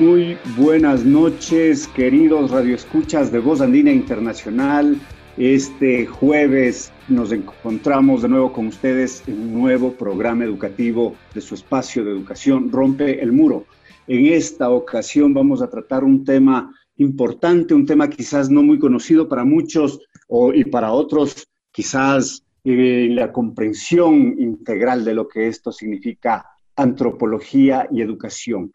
Muy buenas noches, queridos radioescuchas de Voz Andina Internacional. Este jueves nos encontramos de nuevo con ustedes en un nuevo programa educativo de su espacio de educación Rompe el Muro. En esta ocasión vamos a tratar un tema importante, un tema quizás no muy conocido para muchos y para otros quizás eh, la comprensión integral de lo que esto significa antropología y educación.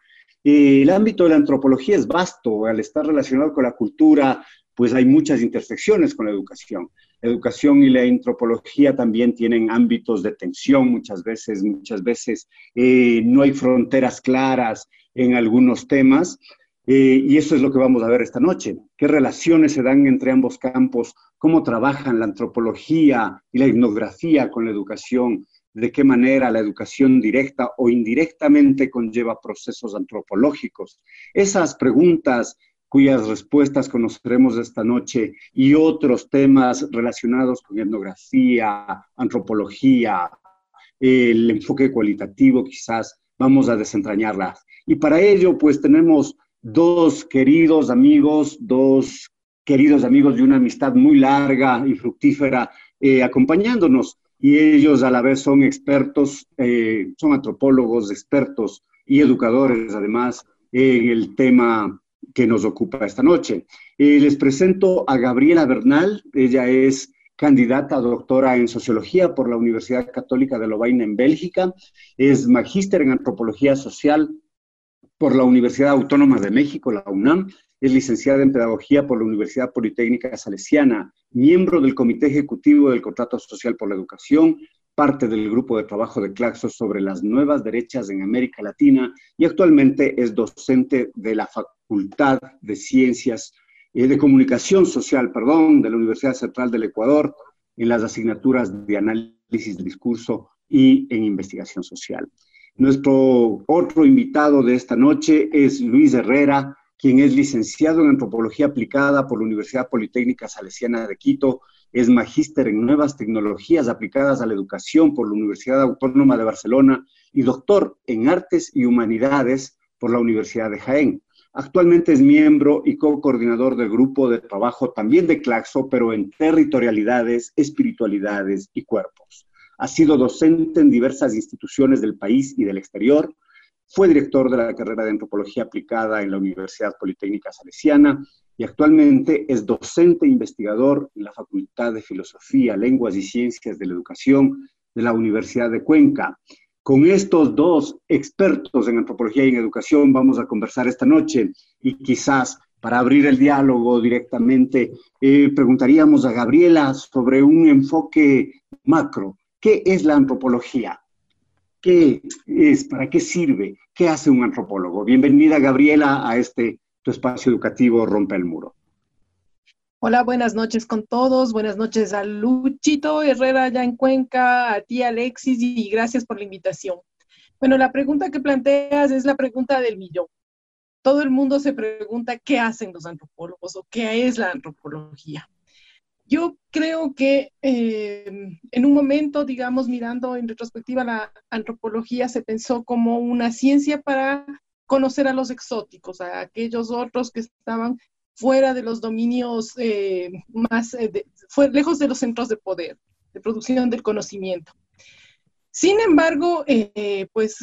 El ámbito de la antropología es vasto, al estar relacionado con la cultura, pues hay muchas intersecciones con la educación. La educación y la antropología también tienen ámbitos de tensión muchas veces, muchas veces eh, no hay fronteras claras en algunos temas, eh, y eso es lo que vamos a ver esta noche. ¿Qué relaciones se dan entre ambos campos? ¿Cómo trabajan la antropología y la etnografía con la educación? ¿De qué manera la educación directa o indirectamente conlleva procesos antropológicos? Esas preguntas cuyas respuestas conoceremos esta noche y otros temas relacionados con etnografía, antropología, el enfoque cualitativo quizás, vamos a desentrañarlas. Y para ello, pues tenemos dos queridos amigos, dos queridos amigos de una amistad muy larga y fructífera eh, acompañándonos. Y ellos a la vez son expertos, eh, son antropólogos, expertos y educadores además en el tema que nos ocupa esta noche. Eh, les presento a Gabriela Bernal, ella es candidata a doctora en sociología por la Universidad Católica de Lovaina en Bélgica, es magíster en antropología social por la Universidad Autónoma de México, la UNAM, es licenciada en Pedagogía por la Universidad Politécnica Salesiana, miembro del Comité Ejecutivo del Contrato Social por la Educación, parte del grupo de trabajo de Claxo sobre las nuevas derechas en América Latina y actualmente es docente de la Facultad de Ciencias eh, de Comunicación Social, perdón, de la Universidad Central del Ecuador en las asignaturas de análisis de discurso y en investigación social. Nuestro otro invitado de esta noche es Luis Herrera, quien es licenciado en Antropología Aplicada por la Universidad Politécnica Salesiana de Quito, es magíster en Nuevas Tecnologías Aplicadas a la Educación por la Universidad Autónoma de Barcelona y doctor en Artes y Humanidades por la Universidad de Jaén. Actualmente es miembro y co-coordinador del grupo de trabajo también de Claxo, pero en territorialidades, espiritualidades y cuerpos. Ha sido docente en diversas instituciones del país y del exterior. Fue director de la carrera de Antropología Aplicada en la Universidad Politécnica Salesiana y actualmente es docente investigador en la Facultad de Filosofía, Lenguas y Ciencias de la Educación de la Universidad de Cuenca. Con estos dos expertos en antropología y en educación vamos a conversar esta noche y quizás para abrir el diálogo directamente eh, preguntaríamos a Gabriela sobre un enfoque macro ¿Qué es la antropología? ¿Qué es? ¿Para qué sirve? ¿Qué hace un antropólogo? Bienvenida, Gabriela, a este tu espacio educativo Rompe el Muro. Hola, buenas noches con todos. Buenas noches a Luchito Herrera allá en Cuenca, a ti Alexis y gracias por la invitación. Bueno, la pregunta que planteas es la pregunta del millón. Todo el mundo se pregunta qué hacen los antropólogos o qué es la antropología. Yo creo que eh, en un momento, digamos, mirando en retrospectiva la antropología, se pensó como una ciencia para conocer a los exóticos, a aquellos otros que estaban fuera de los dominios eh, más, eh, lejos de los centros de poder. de producción del conocimiento. Sin embargo, pues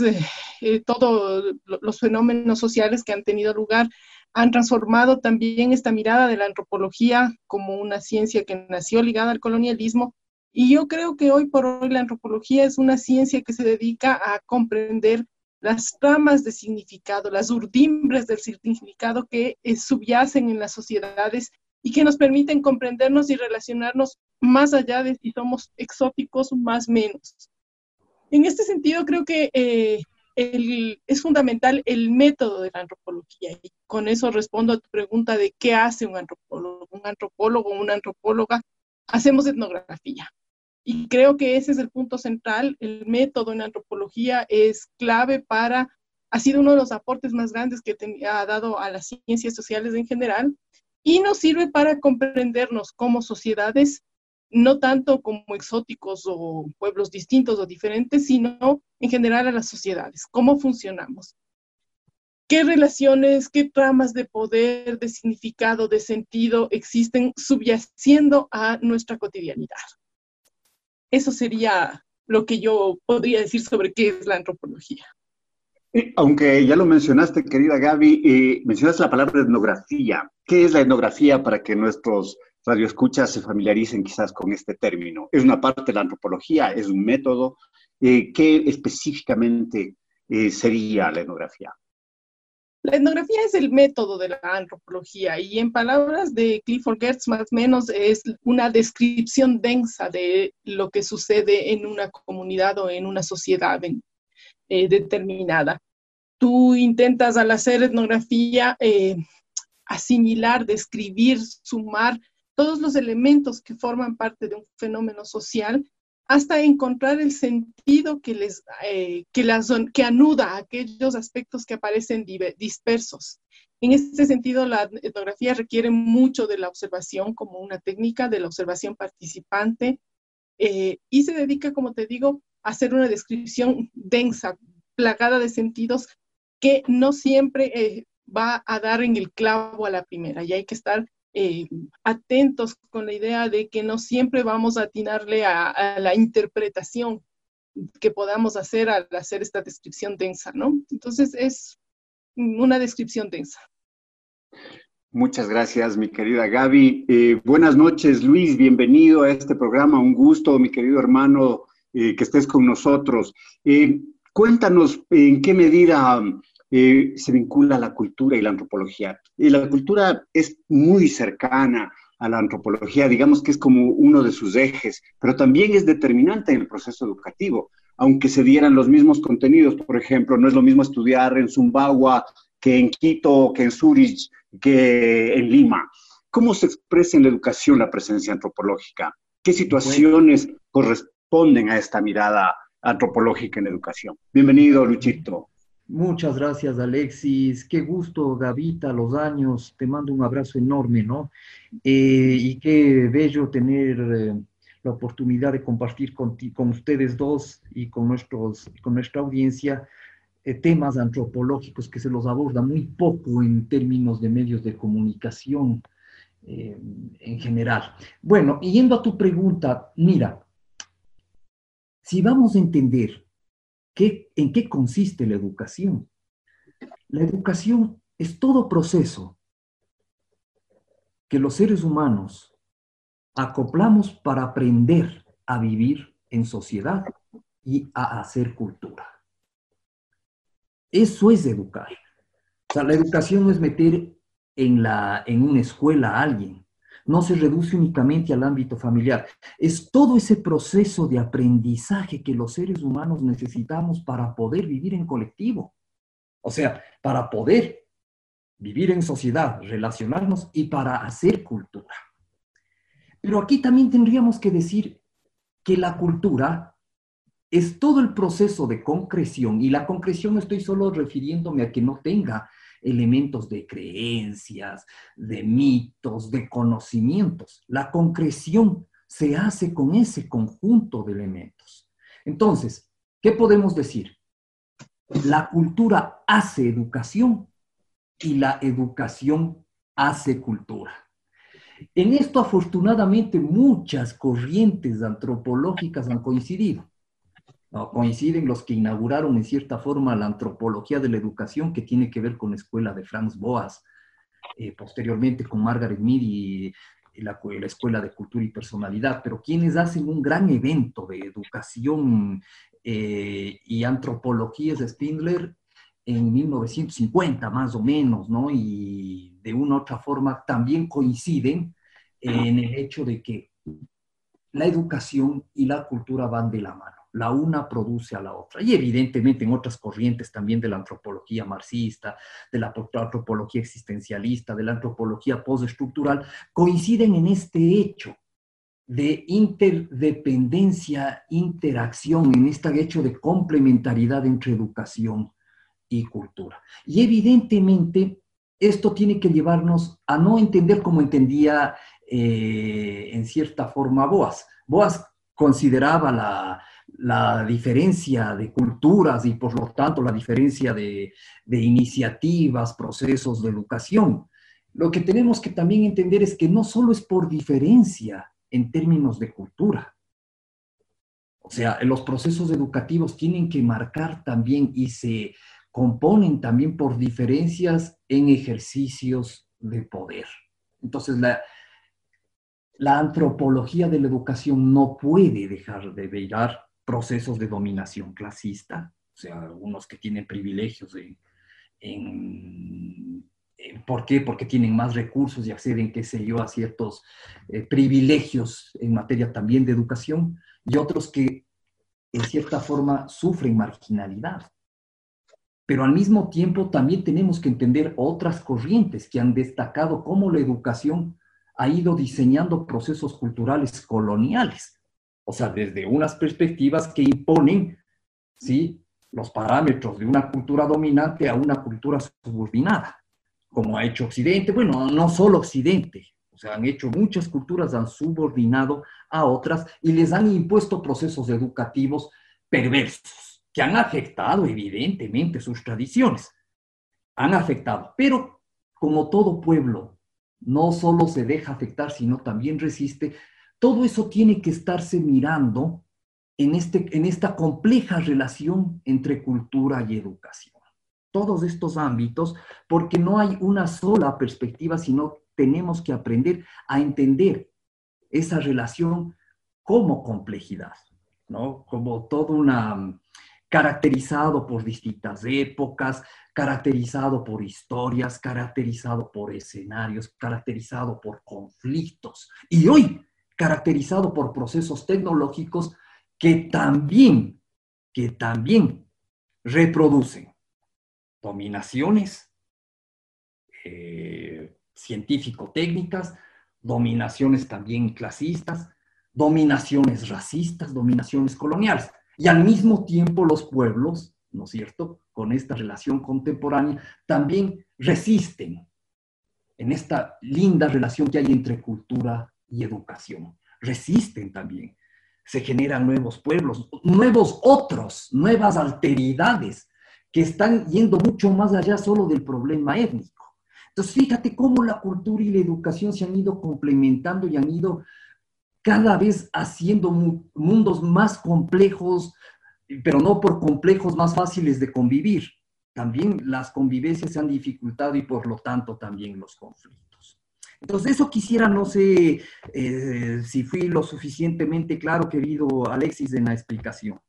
todos los fenómenos sociales que han tenido lugar han transformado también esta mirada de la antropología como una ciencia que nació ligada al colonialismo. Y yo creo que hoy por hoy la antropología es una ciencia que se dedica a comprender las ramas de significado, las urdimbres del significado que subyacen en las sociedades y que nos permiten comprendernos y relacionarnos más allá de si somos exóticos más menos. En este sentido, creo que eh, es fundamental el método de la antropología. Y con eso respondo a tu pregunta de qué hace un antropólogo. Un antropólogo o una antropóloga hacemos etnografía. Y creo que ese es el punto central. El método en antropología es clave para, ha sido uno de los aportes más grandes que ha dado a las ciencias sociales en general y nos sirve para comprendernos como sociedades no tanto como exóticos o pueblos distintos o diferentes, sino en general a las sociedades, cómo funcionamos, qué relaciones, qué tramas de poder, de significado, de sentido existen subyaciendo a nuestra cotidianidad. Eso sería lo que yo podría decir sobre qué es la antropología. Aunque ya lo mencionaste, querida Gaby, eh, mencionaste la palabra etnografía. ¿Qué es la etnografía para que nuestros radioescuchas se familiaricen quizás con este término. Es una parte de la antropología, es un método. Eh, ¿Qué específicamente eh, sería la etnografía? La etnografía es el método de la antropología y en palabras de Clifford Gertz más o menos es una descripción densa de lo que sucede en una comunidad o en una sociedad eh, determinada. Tú intentas al hacer etnografía asimilar, describir, sumar todos los elementos que forman parte de un fenómeno social hasta encontrar el sentido que, les, eh, que, que anuda aquellos aspectos que aparecen dispersos. En este sentido, la etnografía requiere mucho de la observación como una técnica de la observación participante eh, y se dedica, como te digo, a hacer una descripción densa, plagada de sentidos que no siempre eh, va a dar en el clavo a la primera y hay que estar eh, atentos con la idea de que no siempre vamos a atinarle a, la interpretación que podamos hacer al hacer esta descripción densa, ¿no? Entonces es una descripción densa. Muchas gracias, mi querida Gaby. Eh, buenas noches, Luis. Bienvenido a este programa. Un gusto, mi querido hermano, eh, que estés con nosotros. cuéntanos en qué medida eh, se vincula la cultura y la antropología. Y la cultura es muy cercana a la antropología, digamos que es como uno de sus ejes, pero también es determinante en el proceso educativo. Aunque se dieran los mismos contenidos, por ejemplo, no es lo mismo estudiar en Zumbawa que en Quito, que en Zurich, que en Lima. ¿Cómo se expresa en la educación la presencia antropológica? ¿Qué situaciones corresponden a esta mirada antropológica en educación? Bienvenido, Luchito. Muchas gracias, Alexis. Qué gusto, Gavita, los años. Te mando un abrazo enorme, ¿no? Eh, y qué bello tener eh, la oportunidad de compartir con, con, ustedes dos y con, nuestros, con nuestra audiencia eh, temas antropológicos que se los aborda muy poco en términos de medios de comunicación en general. Bueno, yendo a tu pregunta, mira, si vamos a entender ¿En qué consiste la educación? La educación es todo proceso que los seres humanos acoplamos para aprender a vivir en sociedad y a hacer cultura. Eso es educar. O sea, la educación no es meter en, la, en una escuela a alguien no se reduce únicamente al ámbito familiar. Es todo ese proceso de aprendizaje que los seres humanos necesitamos para poder vivir en colectivo. O sea, para poder vivir en sociedad, relacionarnos y para hacer cultura. Pero aquí también tendríamos que decir que la cultura es todo el proceso de concreción, y la concreción estoy solo refiriéndome a que no tenga elementos de creencias, de mitos, de conocimientos. La concreción se hace con ese conjunto de elementos. Entonces, ¿qué podemos decir? La cultura hace educación y la educación hace cultura. En esto, afortunadamente, muchas corrientes antropológicas han coincidido. Coinciden los que inauguraron en cierta forma la antropología de la educación, que tiene que ver con la escuela de Franz Boas, eh, posteriormente con Margaret Mead y, la, Escuela de Cultura y Personalidad, pero quienes hacen un gran evento de educación eh, y antropología es Spindler en 1950 más o menos, ¿no? Y de una u otra forma también coinciden en el hecho de que la educación y la cultura van de la mano. La una produce a la otra. Y evidentemente en otras corrientes también de la antropología marxista, de la antropología existencialista, de la antropología postestructural, coinciden en este hecho de interdependencia, interacción, en este hecho de complementariedad entre educación y cultura. Y evidentemente esto tiene que llevarnos a no entender como entendía eh, en cierta forma Boas. Boas consideraba la, diferencia de culturas y por lo tanto la diferencia de, iniciativas, procesos de educación. Lo que tenemos que también entender es que no solo es por diferencia en términos de cultura. O sea, los procesos educativos tienen que marcar también y se componen también por diferencias en ejercicios de poder. Entonces, la, la antropología de la educación no puede dejar de mirar procesos de dominación clasista, o sea, algunos que tienen privilegios en, ¿Por qué? Porque tienen más recursos y acceden, qué sé yo, a ciertos eh, privilegios en materia también de educación, y otros que en cierta forma sufren marginalidad. Pero al mismo tiempo también tenemos que entender otras corrientes que han destacado cómo la educación ha ido diseñando procesos culturales coloniales, o sea, desde unas perspectivas que imponen, ¿sí? los parámetros de una cultura dominante a una cultura subordinada, como ha hecho Occidente, bueno, no solo Occidente, o sea, han hecho muchas culturas, han subordinado a otras y les han impuesto procesos educativos perversos, que han afectado evidentemente sus tradiciones, han afectado, pero como todo pueblo no solo se deja afectar, sino también resiste. Todo eso tiene que estarse mirando en, este, en esta compleja relación entre cultura y educación. Todos estos ámbitos, porque no hay una sola perspectiva, sino tenemos que aprender a entender esa relación como complejidad, ¿no? Como todo una caracterizado por distintas épocas, caracterizado por historias, caracterizado por escenarios, caracterizado por conflictos y hoy caracterizado por procesos tecnológicos que también, que también reproducen dominaciones eh, científico-técnicas, dominaciones también clasistas, dominaciones racistas, dominaciones coloniales. Y al mismo tiempo los pueblos, ¿no es cierto?, con esta relación contemporánea, también resisten en esta linda relación que hay entre cultura y educación. Resisten también. Se generan nuevos pueblos, nuevos otros, nuevas alteridades que están yendo mucho más allá solo del problema étnico. Entonces, fíjate cómo la cultura y la educación se han ido complementando y han ido cada vez haciendo mundos más complejos, pero no por complejos más fáciles de convivir. También las convivencias se han dificultado y por lo tanto también los conflictos. Entonces, eso quisiera, no sé eh, si fui lo suficientemente claro, querido Alexis, en la explicación.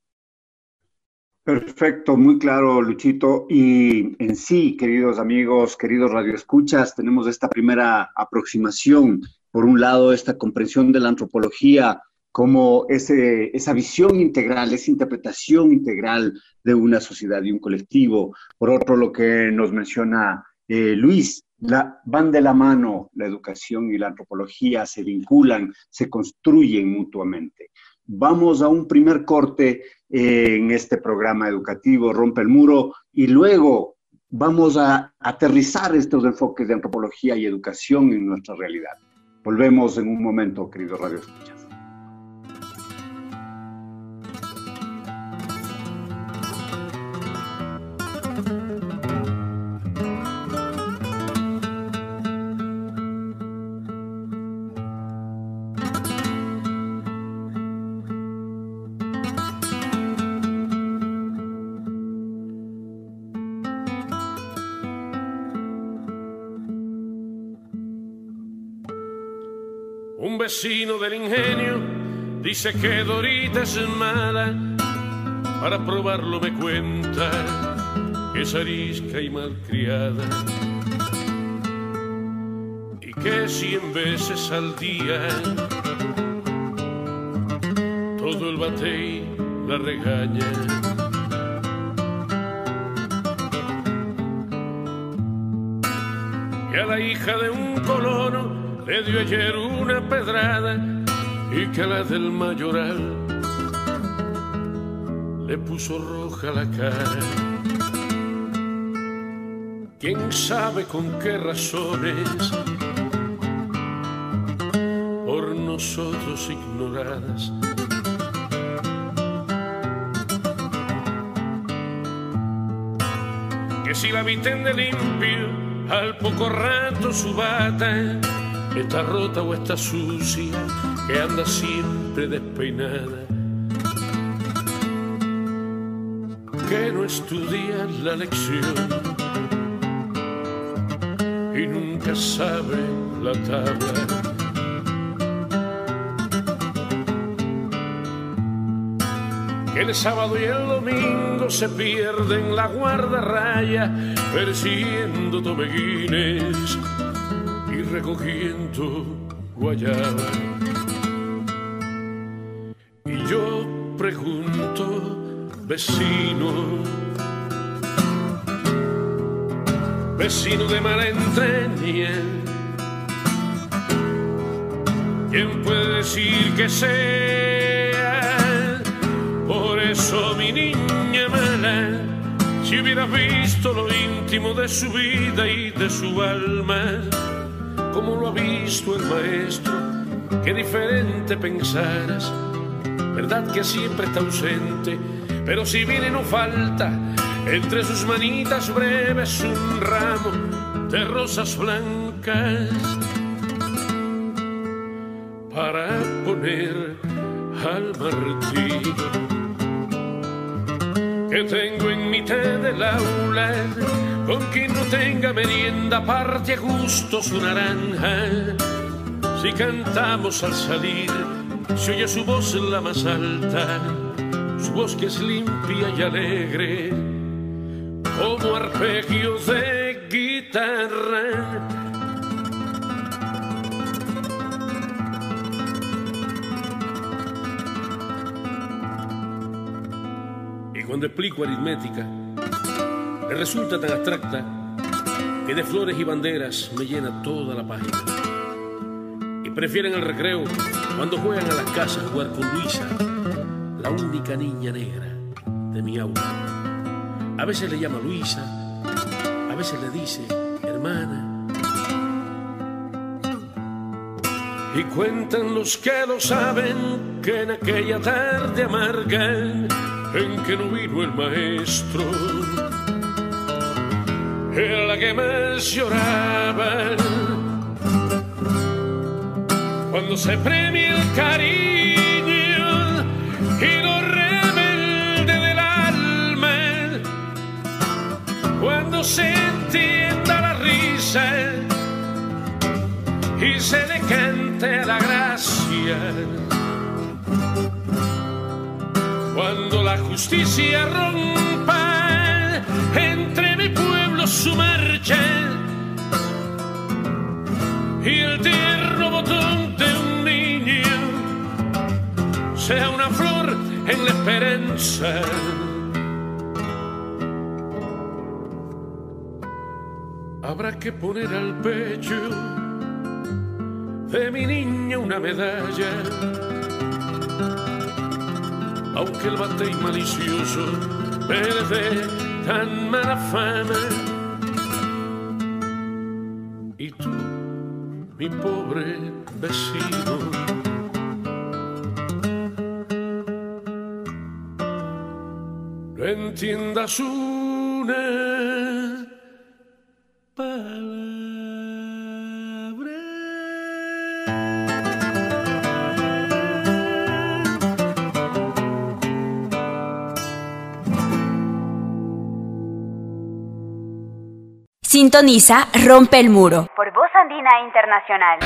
Perfecto, muy claro, Luchito. Y en sí, queridos amigos, queridos radioescuchas, tenemos esta primera aproximación por un lado, esta comprensión de la antropología como ese, esa visión integral, esa interpretación integral de una sociedad y un colectivo. Por otro, lo que nos menciona eh, Luis, la, van de la mano la educación y la antropología, se vinculan, se construyen mutuamente. Vamos a un primer corte eh, en este programa educativo, Rompe el Muro, y luego vamos a aterrizar estos enfoques de antropología y educación en nuestra realidad. Volvemos en un momento, querido Radio Escuchas. Vecino del ingenio dice que Dorita es mala. Para probarlo me cuenta que es arisca y malcriada. Y que cien veces al día todo el batey la regaña. Que a la hija de un colono le dio ayer una pedrada y que la del mayoral le puso roja la cara. ¿Quién sabe con qué razones por nosotros ignoradas? Que si la visten de limpio, al poco rato su bata está rota o está sucia, que anda siempre despeinada. Que no estudia la lección y nunca sabe la tabla. Que el sábado y el domingo se pierden la guardarraya persiguiendo tobeguines recogiendo guayaba. Y yo pregunto, vecino, vecino de mala entraña, ¿quién puede decir que sea? Por eso mi niña mala, si hubieras visto lo íntimo de su vida y de su alma, como lo ha visto el maestro, que diferente pensaras, verdad que siempre está ausente, pero si viene no falta, entre sus manitas breves un ramo de rosas blancas para poner al Martín que tengo en mitad del aula, con quien tenga merienda, parte a gusto su naranja. Si cantamos al salir, se oye su voz la más alta, su voz que es limpia y alegre, como arpegio de guitarra. Y cuando explico aritmética, le resulta tan abstracta que de flores y banderas me llena toda la página. Y prefieren el recreo cuando juegan a las casas jugar con Luisa, la única niña negra de mi aula. A veces le llama Luisa, a veces le dice hermana. Y cuentan los que lo saben que en aquella tarde amarga en que no vino el maestro, era la que más lloraba. Cuando se premia el cariño y lo rebelde del alma, cuando se entienda la risa y se le cante la gracia cuando la justicia rompa su marcha y el tierno botón de un niño sea una flor en la esperanza. Habrá que poner al pecho de mi niña una medalla aunque el batey malicioso me dé tan mala fama. Vecino, no entiendas una Sintoniza Rompe el Muro. Por Andina Internacional.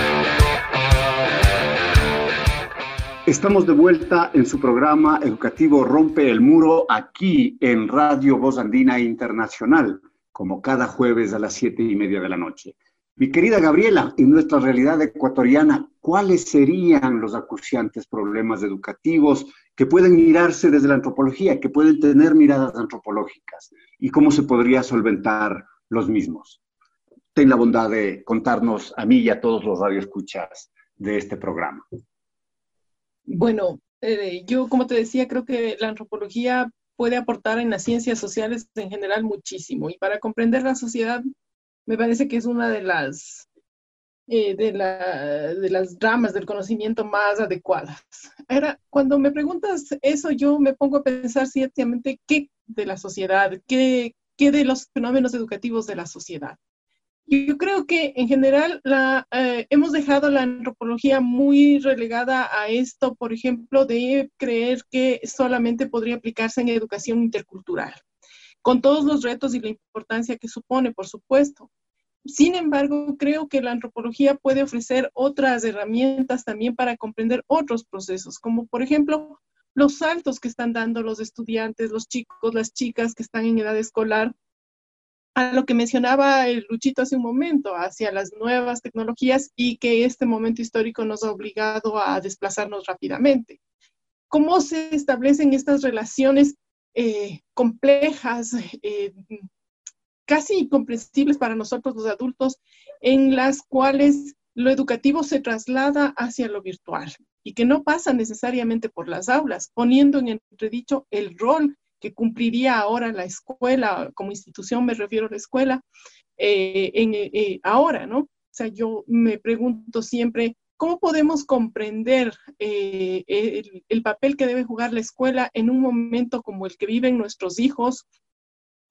Estamos de vuelta en su programa educativo Rompe el Muro aquí en Radio Voz Andina Internacional, como cada jueves a las siete y media de la noche. Mi querida Gabriela, en nuestra realidad ecuatoriana, ¿cuáles serían los acuciantes problemas educativos que pueden mirarse desde la antropología, que pueden tener miradas antropológicas? ¿Y cómo se podría solventar los mismos? Ten la bondad de contarnos a mí y a todos los radioescuchas de este programa. Bueno, eh, yo como te decía, creo que la antropología puede aportar en las ciencias sociales en general muchísimo. Y para comprender la sociedad, me parece que es una de las, eh, de, las ramas del conocimiento más adecuadas. Ahora, cuando me preguntas eso, yo me pongo a pensar ciertamente qué de la sociedad, qué, qué de los fenómenos educativos de la sociedad. Yo creo que en general la, eh, hemos dejado la antropología muy relegada a esto, por ejemplo, de creer que solamente podría aplicarse en educación intercultural, con todos los retos y la importancia que supone, por supuesto. Sin embargo, creo que la antropología puede ofrecer otras herramientas también para comprender otros procesos, como por ejemplo los saltos que están dando los estudiantes, los chicos, las chicas que están en edad escolar a lo que mencionaba el Luchito hace un momento, hacia las nuevas tecnologías y que este momento histórico nos ha obligado a desplazarnos rápidamente. ¿Cómo se establecen estas relaciones eh, complejas, eh, casi incomprensibles para nosotros los adultos, en las cuales lo educativo se traslada hacia lo virtual y que no pasa necesariamente por las aulas, poniendo en entredicho el rol que cumpliría ahora la escuela, como institución me refiero a la escuela, eh, en, eh, ahora, ¿no? O sea, yo me pregunto siempre, ¿cómo podemos comprender eh, el, el, papel que debe jugar la escuela en un momento como el que viven nuestros hijos,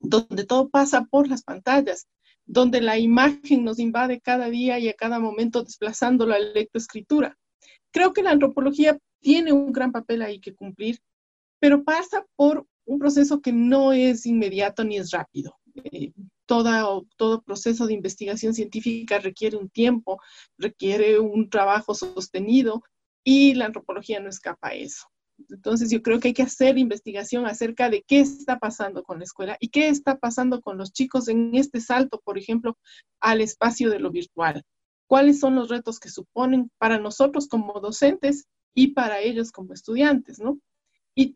donde todo pasa por las pantallas, donde la imagen nos invade cada día y a cada momento desplazando la lectoescritura? Creo que la antropología tiene un gran papel ahí que cumplir, pero pasa por un proceso que no es inmediato ni es rápido. Eh, todo proceso de investigación científica requiere un tiempo, requiere un trabajo sostenido y la antropología no escapa a eso. Entonces yo creo que hay que hacer investigación acerca de qué está pasando con la escuela y qué está pasando con los chicos en este salto, por ejemplo, al espacio de lo virtual. ¿Cuáles son los retos que suponen para nosotros como docentes y para ellos como estudiantes, ¿no? Y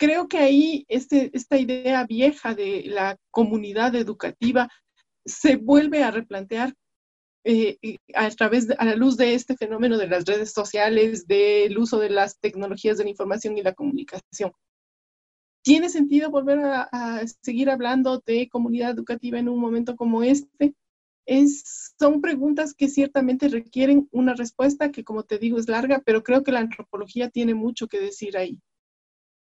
creo que ahí este, esta idea vieja de la comunidad educativa se vuelve a replantear eh, a través a la luz de este fenómeno de las redes sociales, del uso de las tecnologías de la información y la comunicación. ¿Tiene sentido volver a, a seguir hablando de comunidad educativa en un momento como este? Es, son preguntas que ciertamente requieren una respuesta que, como te digo, es larga, pero creo que la antropología tiene mucho que decir ahí.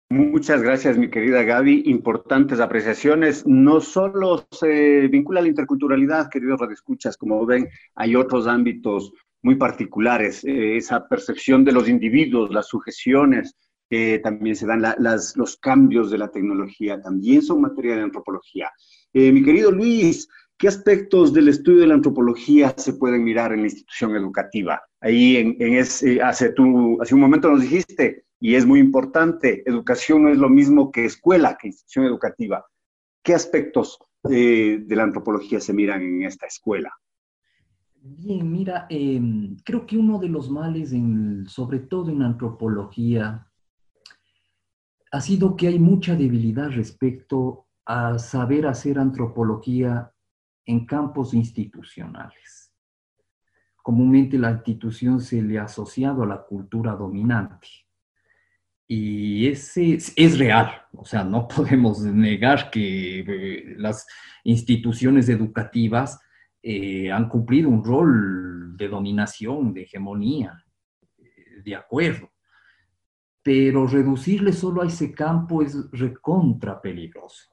Muchas gracias, mi querida Gaby. Importantes apreciaciones. No solo se vincula a la interculturalidad, queridos radioescuchas, como ven, hay otros ámbitos muy particulares. Eh, esa percepción de los individuos, las sujeciones que también se dan, las, los cambios de la tecnología, también son materia de antropología. Eh, mi querido Luis, ¿qué aspectos del estudio de la antropología se pueden mirar en la institución educativa? Ahí hace un momento nos dijiste, y es muy importante, educación no es lo mismo que escuela, que institución educativa. ¿Qué aspectos eh, de la antropología se miran en esta escuela? Bien, mira, em, creo que uno de los males, en, sobre todo en antropología, ha sido que hay mucha debilidad respecto a saber hacer antropología en campos institucionales. Comúnmente la institución se le ha asociado a la cultura dominante y ese es, real, o sea, no podemos negar que eh, las instituciones educativas eh, han cumplido un rol de dominación, de hegemonía, eh, de acuerdo. Pero reducirle solo a ese campo es recontra peligroso,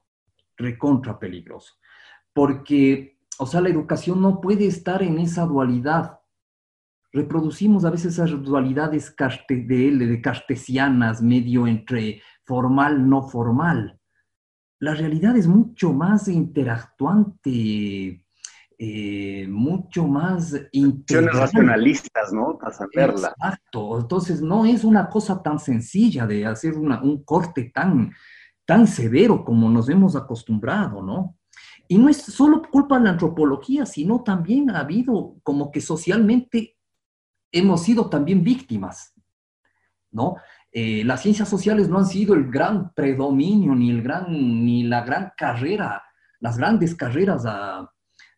recontra peligroso. Porque, o sea, la educación no puede estar en esa dualidad reproducimos a veces esas dualidades de, de cartesianas, medio entre formal, no formal. La realidad es mucho más interactuante, eh, mucho más racionalistas, ¿no? Para saberla. Exacto. Entonces, no es una cosa tan sencilla de hacer un corte tan, tan severo como nos hemos acostumbrado, ¿no? Y no es solo culpa de la antropología, sino también ha habido como que socialmente hemos sido también víctimas, ¿no? Eh, las ciencias sociales no han sido el gran predominio ni, el gran, ni la gran carrera, las grandes carreras a,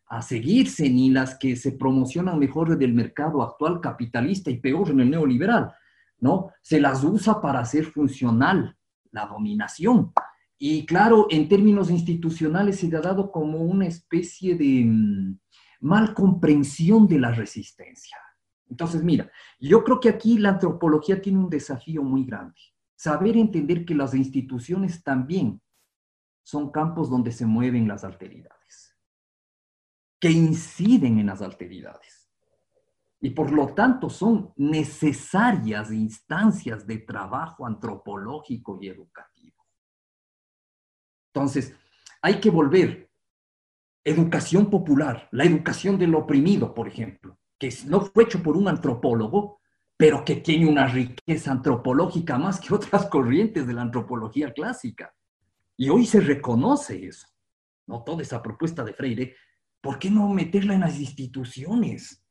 a seguirse, ni las que se promocionan mejor del mercado actual capitalista y peor en el neoliberal, ¿no? Se las usa para hacer funcional la dominación. Y claro, en términos institucionales se ha dado como una especie de mm, mal comprensión de la resistencia. Entonces, mira, yo creo que aquí la antropología tiene un desafío muy grande. Saber entender que las instituciones también son campos donde se mueven las alteridades, que inciden en las alteridades. Y por lo tanto son necesarias instancias de trabajo antropológico y educativo. Entonces, hay que volver. Educación popular, la educación del oprimido, por ejemplo que no fue hecho por un antropólogo, pero que tiene una riqueza antropológica más que otras corrientes de la antropología clásica. Y hoy se reconoce eso, ¿no? Toda esa propuesta de Freire, ¿por qué no meterla en las instituciones?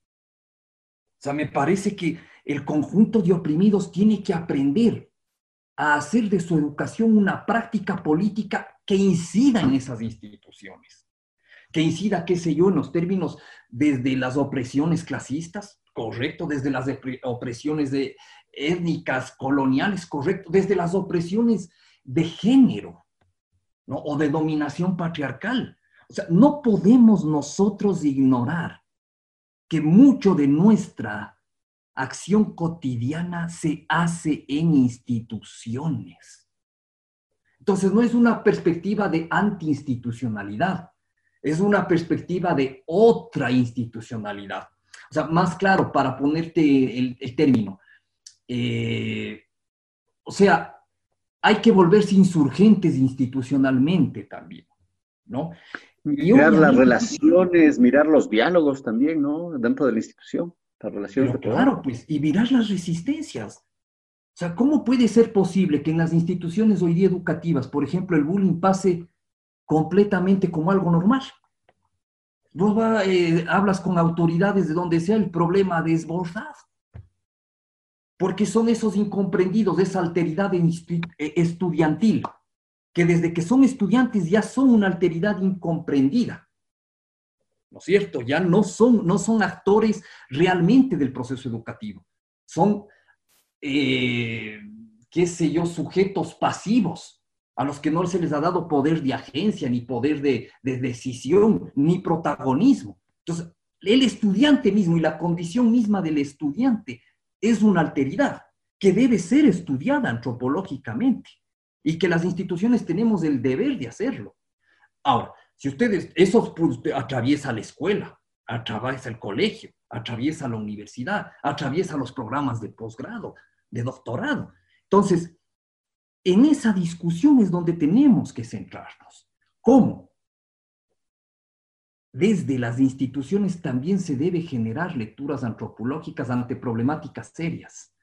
O sea, me parece que el conjunto de oprimidos tiene que aprender a hacer de su educación una práctica política que incida en esas instituciones que incida, qué sé yo, en los términos desde las opresiones clasistas, correcto, desde las opresiones de, étnicas, coloniales, correcto, desde las opresiones de género, ¿no? O de dominación patriarcal. O sea, no podemos nosotros ignorar que mucho de nuestra acción cotidiana se hace en instituciones. Entonces, no es una perspectiva de antiinstitucionalidad, es una perspectiva de otra institucionalidad. O sea, más claro, para ponerte el, término. Eh, o sea, hay que volverse insurgentes institucionalmente también, ¿no? mirar las relaciones, mirar los diálogos también, ¿no? Dentro de la institución, las relaciones. claro, pues, y mirar las resistencias. O sea, ¿cómo puede ser posible que en las instituciones hoy día educativas, por ejemplo, el bullying pase completamente como algo normal. Vos eh, hablas con autoridades de donde sea el problema desbordado. Porque son esos incomprendidos, esa alteridad eh, estudiantil, que desde que son estudiantes ya son una alteridad incomprendida. ¿No es cierto? Ya no son, no son actores realmente del proceso educativo. Son, eh, qué sé yo, sujetos pasivos a los que no se les ha dado poder de agencia, ni poder de, decisión, ni protagonismo. Entonces, el estudiante mismo y la condición misma del estudiante es una alteridad que debe ser estudiada antropológicamente y que las instituciones tenemos el deber de hacerlo. Ahora, si ustedes, eso pues, atraviesa la escuela, atraviesa el colegio, atraviesa la universidad, atraviesa los programas de posgrado, de doctorado. Entonces, en esa discusión es donde tenemos que centrarnos. ¿Cómo? Desde las instituciones también se debe generar lecturas antropológicas ante problemáticas serias.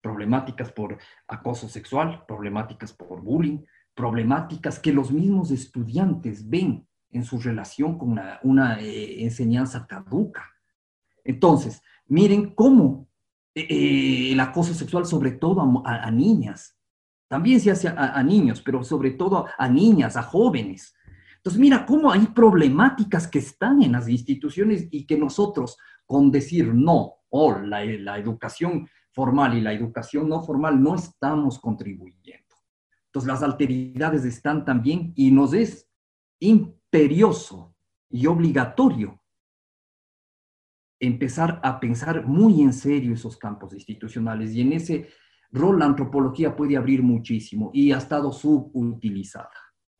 Problemáticas por acoso sexual, problemáticas por bullying, problemáticas que los mismos estudiantes ven en su relación con una, eh, enseñanza caduca. Entonces, miren cómo eh, eh, el acoso sexual, sobre todo a niñas, también se hace a, niños, pero sobre todo a niñas, a jóvenes. Entonces, mira cómo hay problemáticas que están en las instituciones y que nosotros, con decir no, o la, la educación formal y la educación no formal, no estamos contribuyendo. Entonces, las alteridades están también y nos es imperioso y obligatorio empezar a pensar muy en serio esos campos institucionales y en ese rol la antropología puede abrir muchísimo y ha estado subutilizada.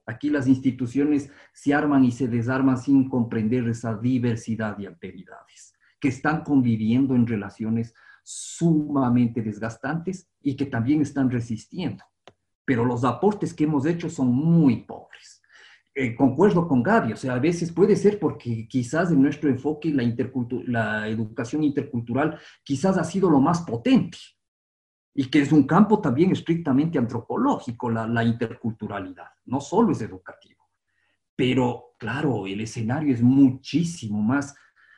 Aquí las instituciones se arman y se desarman sin comprender esa diversidad de alteridades que están conviviendo en relaciones sumamente desgastantes y que también están resistiendo. Pero los aportes que hemos hecho son muy pobres. eh, concuerdo con Gaby, o sea, a veces puede ser porque quizás en nuestro enfoque la, la educación intercultural quizás ha sido lo más potente y que es un campo también estrictamente antropológico, la, la interculturalidad, no solo es educativo. Pero claro, el escenario es muchísimo más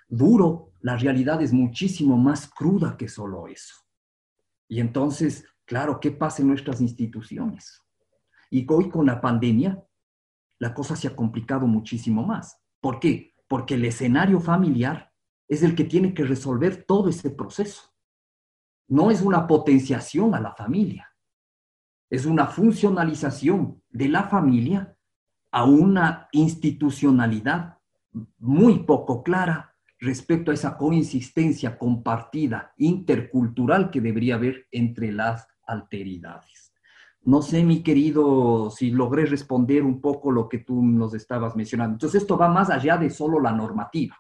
duro, la realidad es muchísimo más cruda que solo eso. Y entonces, claro, ¿qué pasa en nuestras instituciones? Y hoy con la pandemia, la cosa se ha complicado muchísimo más. ¿Por qué? Porque el escenario familiar es el que tiene que resolver todo ese proceso. No es una potenciación a la familia, es una funcionalización de la familia a una institucionalidad muy poco clara respecto a esa coexistencia compartida intercultural que debería haber entre las alteridades. No sé, mi querido, si logré responder un poco lo que tú nos estabas mencionando. Entonces, esto va más allá de solo la normativa.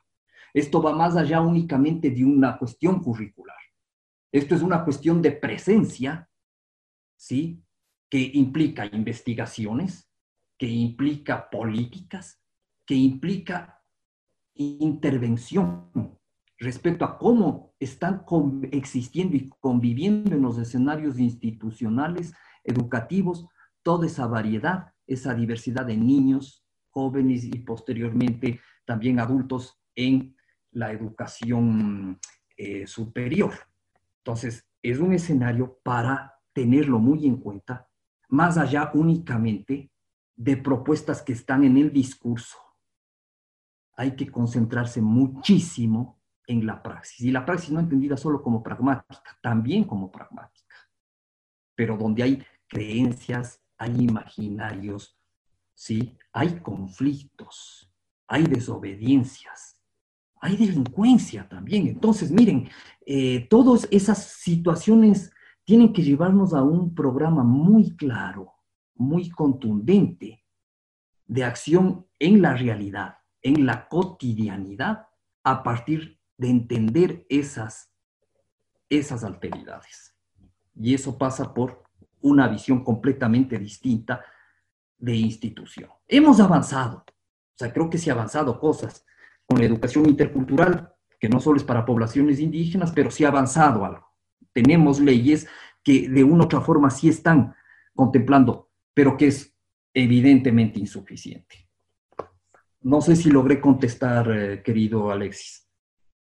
Esto va más allá únicamente de una cuestión curricular. Esto es una cuestión de presencia, ¿sí? Que implica investigaciones, que implica políticas, que implica intervención respecto a cómo están existiendo y conviviendo en los escenarios institucionales educativos, toda esa variedad, esa diversidad de niños, jóvenes y posteriormente también adultos en la educación eh, superior. Entonces, es un escenario para tenerlo muy en cuenta, más allá únicamente de propuestas que están en el discurso. Hay que concentrarse muchísimo en la praxis. Y la praxis no entendida solo como pragmática, también como pragmática, pero donde hay creencias, hay imaginarios, ¿sí? Hay conflictos, hay desobediencias, hay delincuencia también. Entonces, miren, eh, todas esas situaciones tienen que llevarnos a un programa muy claro, muy contundente de acción en la realidad, en la cotidianidad, a partir de entender esas, esas alteridades. Y eso pasa por una visión completamente distinta de institución. Hemos avanzado, o sea, creo que se ha avanzado cosas con la educación intercultural, que no solo es para poblaciones indígenas, pero sí ha avanzado algo. Tenemos leyes que de una u otra forma sí están contemplando, pero que es evidentemente insuficiente. No sé si logré contestar, eh, querido Alexis.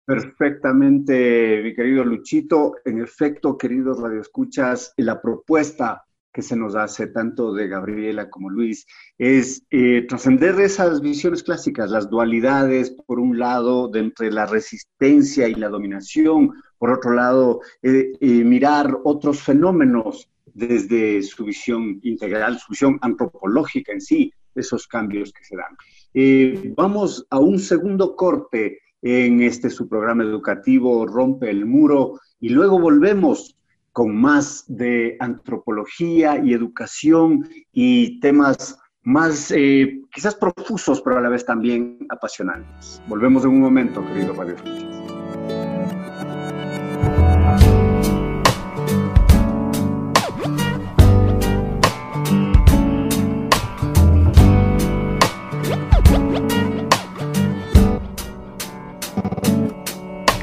Perfectamente, mi querido Luchito. En efecto, queridos radioescuchas, la propuesta que se nos hace tanto de Gabriela como Luis es eh, trascender esas visiones clásicas, las dualidades, por un lado, de entre la resistencia y la dominación, por otro lado, eh, eh, mirar otros fenómenos desde su visión integral, su visión antropológica en sí, esos cambios que se dan. vamos a un segundo corte en este su programa educativo Rompe el Muro y luego volvemos con más de antropología y educación y temas más eh, quizás profusos, pero a la vez también apasionantes. Volvemos en un momento, querido Radio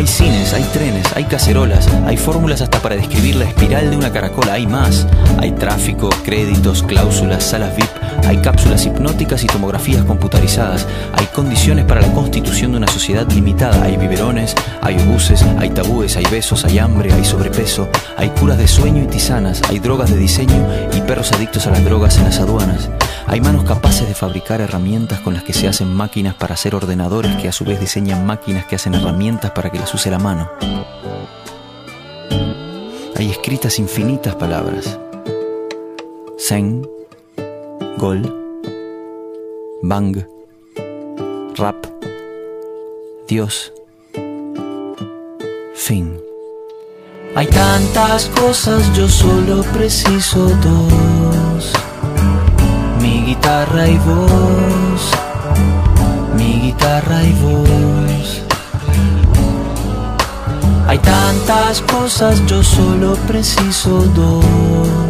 Hay cines, hay trenes, hay cacerolas, hay fórmulas hasta para describir la espiral de una caracola, hay más. Hay tráfico, créditos, cláusulas, salas VIP, hay cápsulas hipnóticas y tomografías computarizadas, hay condiciones para la constitución de una sociedad limitada, hay biberones, hay obuses, hay tabúes, hay besos, hay hambre, hay sobrepeso, hay curas de sueño y tisanas, hay drogas de diseño y perros adictos a las drogas en las aduanas. Hay manos capaces de fabricar herramientas con las que se hacen máquinas para hacer ordenadores que a su vez diseñan máquinas que hacen herramientas para que las use la mano. Hay escritas infinitas palabras. Zen, Gol, Bang, Rap, Dios, Fin. Hay tantas cosas, yo solo preciso dos mi guitarra y voz, mi guitarra y voz. Hay tantas cosas, yo solo preciso dos.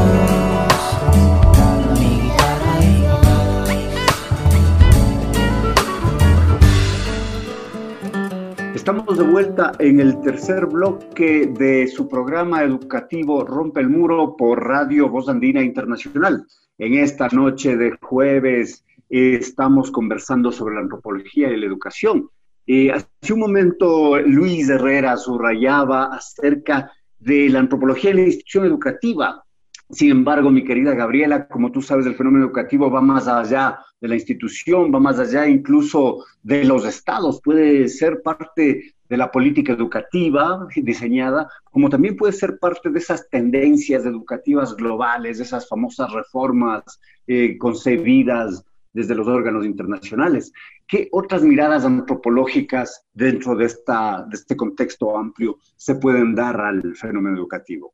de vuelta en el tercer bloque de su programa educativo Rompe el Muro por Radio Voz Andina Internacional. En esta noche de jueves eh, estamos conversando sobre la antropología y la educación. Eh, hace un momento Luis Herrera subrayaba acerca de la antropología y la institución educativa. Sin embargo, mi querida Gabriela, como tú sabes, el fenómeno educativo va más allá de la institución, va más allá incluso de los estados, puede ser parte de la política educativa diseñada, como también puede ser parte de esas tendencias educativas globales, de esas famosas reformas eh, concebidas desde los órganos internacionales. ¿Qué otras miradas antropológicas dentro de, esta, de este contexto amplio se pueden dar al fenómeno educativo?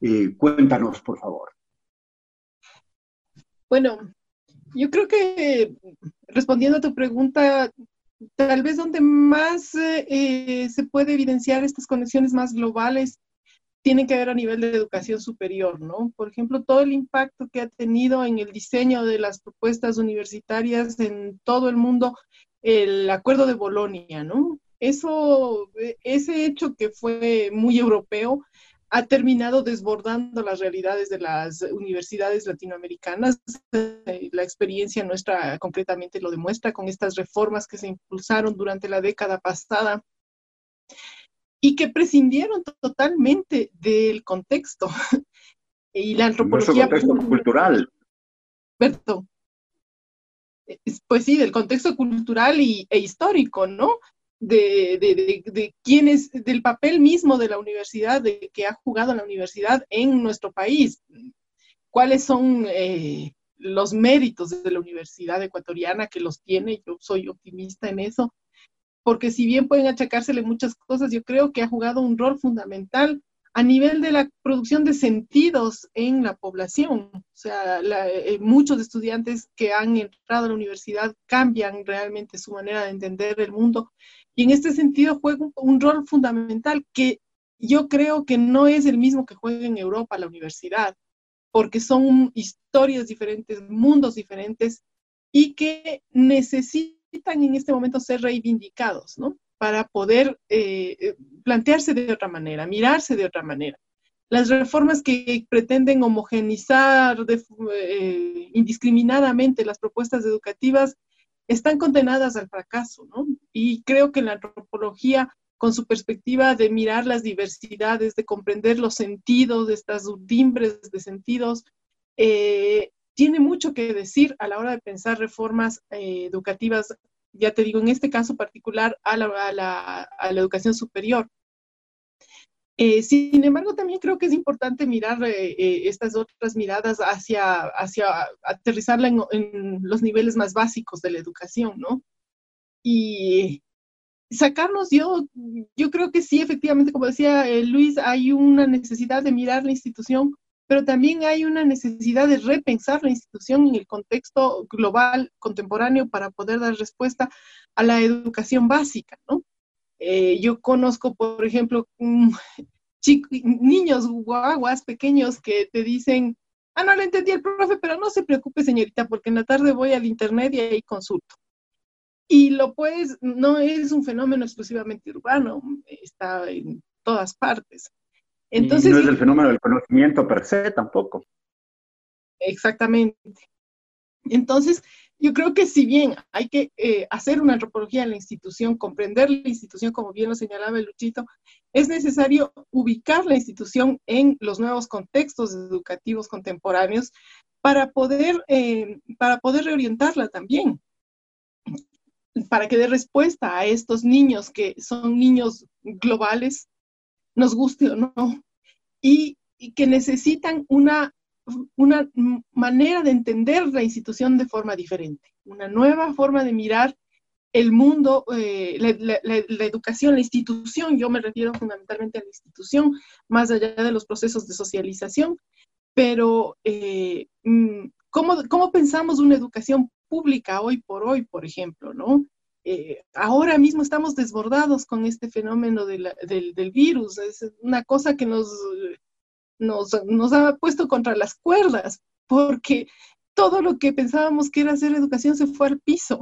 Eh, cuéntanos, por favor. Bueno, yo creo que respondiendo a tu pregunta, tal vez donde más eh, eh, se puede evidenciar estas conexiones más globales tienen que ver a nivel de educación superior, ¿no? Por ejemplo, todo el impacto que ha tenido en el diseño de las propuestas universitarias en todo el mundo el acuerdo de Bolonia, ¿no? Eso, ese hecho que fue muy europeo, ha terminado desbordando las realidades de las universidades latinoamericanas. Eh, la experiencia nuestra concretamente lo demuestra con estas reformas que se impulsaron durante la década pasada y que prescindieron totalmente del contexto y la antropología. Contexto cultural. Perdón. Pues sí, del contexto cultural y, e histórico, ¿no? De, de, quién es, del papel mismo de la universidad, de que ha jugado la universidad en nuestro país, cuáles son eh, los méritos de la universidad ecuatoriana que los tiene, yo soy optimista en eso, porque si bien pueden achacársele muchas cosas, yo creo que ha jugado un rol fundamental a nivel de la producción de sentidos en la población. O sea, eh, muchos estudiantes que han entrado a la universidad cambian realmente su manera de entender el mundo y en este sentido juega un, rol fundamental que yo creo que no es el mismo que juega en Europa la universidad, porque son historias diferentes, mundos diferentes y que necesitan en este momento ser reivindicados, ¿no? Para poder eh, plantearse de otra manera, mirarse de otra manera. las reformas que pretenden homogenizar eh, indiscriminadamente las propuestas educativas están condenadas al fracaso, ¿no? Y creo que la antropología, con su perspectiva de mirar las diversidades, de comprender los sentidos, de estas urdimbres de sentidos, eh, tiene mucho que decir a la hora de pensar reformas eh, educativas, ya te digo, en este caso particular, a la educación superior. Eh, sin embargo, también creo que es importante mirar eh, eh, estas otras miradas hacia, hacia aterrizarla en, los niveles más básicos de la educación, ¿no? Y sacarnos, yo, yo creo que sí, efectivamente, como decía Luis, hay una necesidad de mirar la institución, pero también hay una necesidad de repensar la institución en el contexto global contemporáneo para poder dar respuesta a la educación básica, ¿no? Eh, yo conozco, por ejemplo, niños guaguas pequeños que te dicen, ah, no le entendí el profe, pero no se preocupe, señorita, porque en la tarde voy al internet y ahí consulto. Y lo puedes, no es un fenómeno exclusivamente urbano, está en todas partes. Entonces, y no es el fenómeno del conocimiento per se tampoco. Exactamente. Entonces, yo creo que si bien hay que eh, hacer una antropología en la institución, comprender la institución, como bien lo señalaba el Luchito, es necesario ubicar la institución en los nuevos contextos educativos contemporáneos para poder, eh, para poder reorientarla también, para que dé respuesta a estos niños que son niños globales, nos guste o no, y que necesitan una una manera de entender la institución de forma diferente, una nueva forma de mirar el mundo, eh, la, educación, la institución, yo me refiero fundamentalmente a la institución, más allá de los procesos de socialización, pero eh, mm, ¿cómo, pensamos una educación pública hoy por hoy, por ejemplo, no? Eh, ahora mismo estamos desbordados con este fenómeno del, del, virus, es una cosa que nos nos, nos ha puesto contra las cuerdas, porque todo lo que pensábamos que era hacer educación se fue al piso.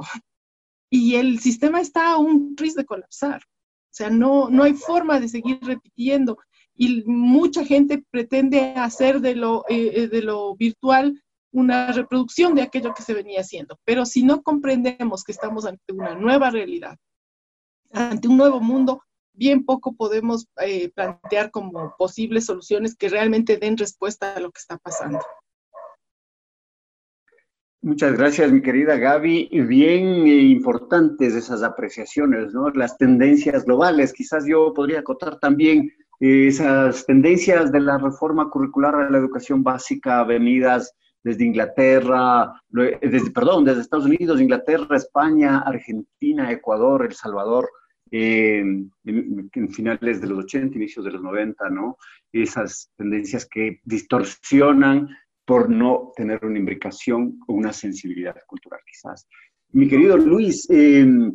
Y el sistema está a un riesgo de colapsar. O sea, no, no hay forma de seguir repitiendo. Y mucha gente pretende hacer de lo, eh, eh, de lo virtual una reproducción de aquello que se venía haciendo. Pero si no comprendemos que estamos ante una nueva realidad, ante un nuevo mundo, bien poco podemos eh, plantear como posibles soluciones que realmente den respuesta a lo que está pasando. Muchas gracias, mi querida Gaby. Bien eh, importantes esas apreciaciones, ¿no? Las tendencias globales. Quizás yo podría acotar también eh, esas tendencias de la reforma curricular a la educación básica venidas desde Inglaterra, desde, perdón, desde Estados Unidos, Inglaterra, España, Argentina, Ecuador, El Salvador, en, finales de los 80, inicios de los 90, ¿no? Esas tendencias que distorsionan por no tener una imbricación o una sensibilidad cultural, quizás. Mi querido Luis, em,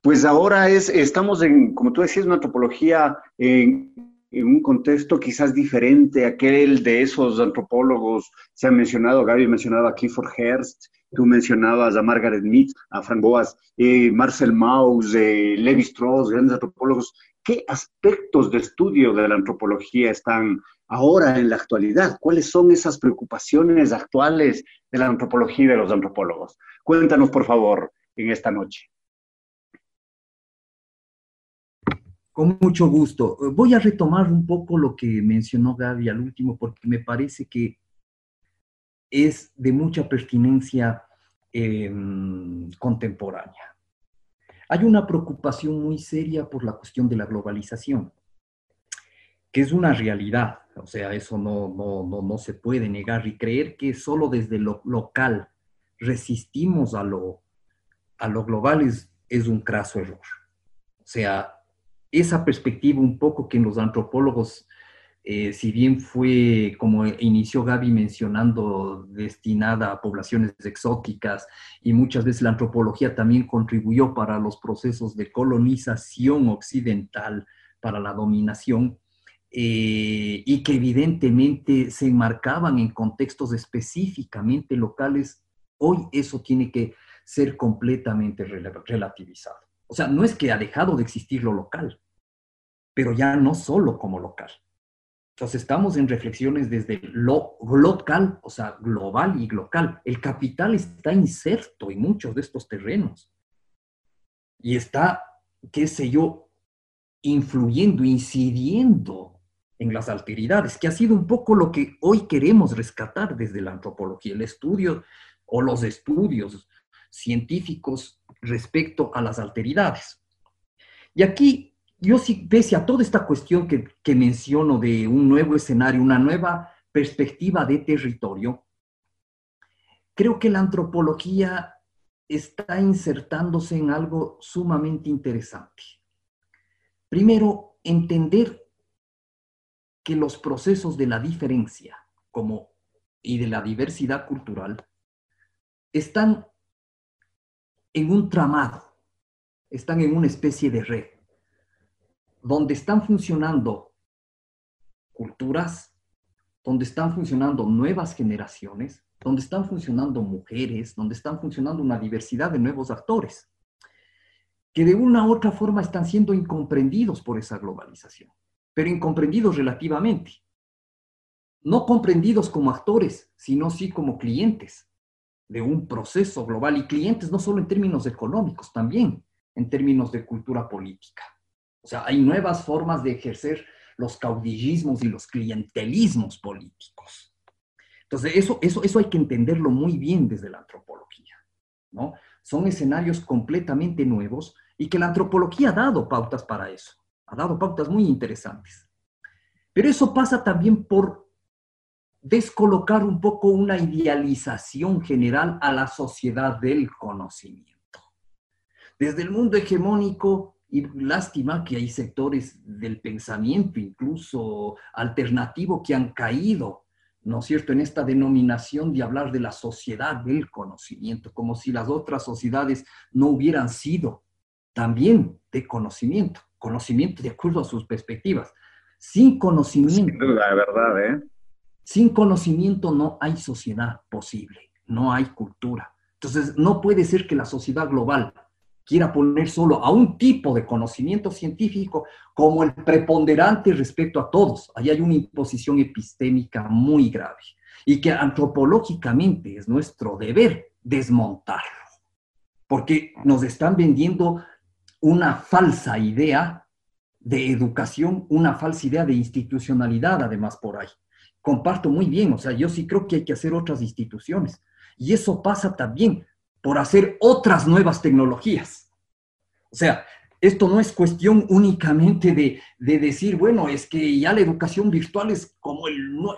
pues ahora es, estamos en, como tú decías, una topología en, en un contexto quizás diferente a aquel de esos antropólogos, se ha mencionado, Gaby ha mencionado a Clifford Hearst, Tú mencionabas a Margaret Mead, a Frank Boas, eh, Marcel Mauss, eh, Levi Strauss, grandes antropólogos. ¿Qué aspectos de estudio de la antropología están ahora en la actualidad? ¿Cuáles son esas preocupaciones actuales de la antropología y de los antropólogos? Cuéntanos, por favor, en esta noche. Con mucho gusto. Voy a retomar un poco lo que mencionó Gaby al último, porque me parece que es de mucha pertinencia em, contemporánea. Hay una preocupación muy seria por la cuestión de la globalización, que es una realidad, o sea, eso no, no, no, se puede negar y creer que solo desde lo local resistimos a lo, a lo global es, es un craso error. O sea, esa perspectiva un poco que los antropólogos eh, si bien fue, como inició Gaby mencionando, destinada a poblaciones exóticas y muchas veces la antropología también contribuyó para los procesos de colonización occidental, para la dominación, eh, y que evidentemente se enmarcaban en contextos específicamente locales, hoy eso tiene que ser completamente relativizado. O sea, no es que ha dejado de existir lo local, pero ya no solo como local Entonces estamos en reflexiones desde lo local, o sea, global y local. El capital está inserto en muchos de estos terrenos y está, qué sé yo, influyendo, incidiendo en las alteridades, que ha sido un poco lo que hoy queremos rescatar desde la antropología, el estudio o los estudios científicos respecto a las alteridades. Y aquí yo sí, pese a toda esta cuestión que, que menciono de un nuevo escenario, una nueva perspectiva de territorio, creo que la antropología está insertándose en algo sumamente interesante. Primero, entender que los procesos de la diferencia como, y de la diversidad cultural están en un tramado, están en una especie de red, donde están funcionando culturas, donde están funcionando nuevas generaciones, donde están funcionando mujeres, donde están funcionando una diversidad de nuevos actores, que de una u otra forma están siendo incomprendidos por esa globalización, pero incomprendidos relativamente. No comprendidos como actores, sino sí como clientes de un proceso global y clientes no solo en términos económicos, también en términos de cultura política. O sea, hay nuevas formas de ejercer los caudillismos y los clientelismos políticos. Entonces, eso, eso, eso hay que entenderlo muy bien desde la antropología, ¿no? Son escenarios completamente nuevos y que la antropología ha dado pautas para eso, ha dado pautas muy interesantes. Pero eso pasa también por descolocar un poco una idealización general a la sociedad del conocimiento. Desde el mundo hegemónico, y lástima que hay sectores del pensamiento, incluso alternativo, que han caído ¿no es cierto?, en esta denominación de hablar de la sociedad del conocimiento, como si las otras sociedades no hubieran sido también de conocimiento, conocimiento de acuerdo a sus perspectivas. Sin conocimiento. Sin duda, verdad, ¿eh? Sin conocimiento no hay sociedad posible, no hay cultura. Entonces, no puede ser que la sociedad global quiera poner solo a un tipo de conocimiento científico como el preponderante respecto a todos. Ahí hay una imposición epistémica muy grave y que antropológicamente es nuestro deber desmontarlo, porque nos están vendiendo una falsa idea de educación, una falsa idea de institucionalidad además por ahí. Comparto muy bien, o sea, yo sí creo que hay que hacer otras instituciones. Y eso pasa también por hacer otras nuevas tecnologías. O sea, esto no es cuestión únicamente de, decir, bueno, es que ya la educación virtual es como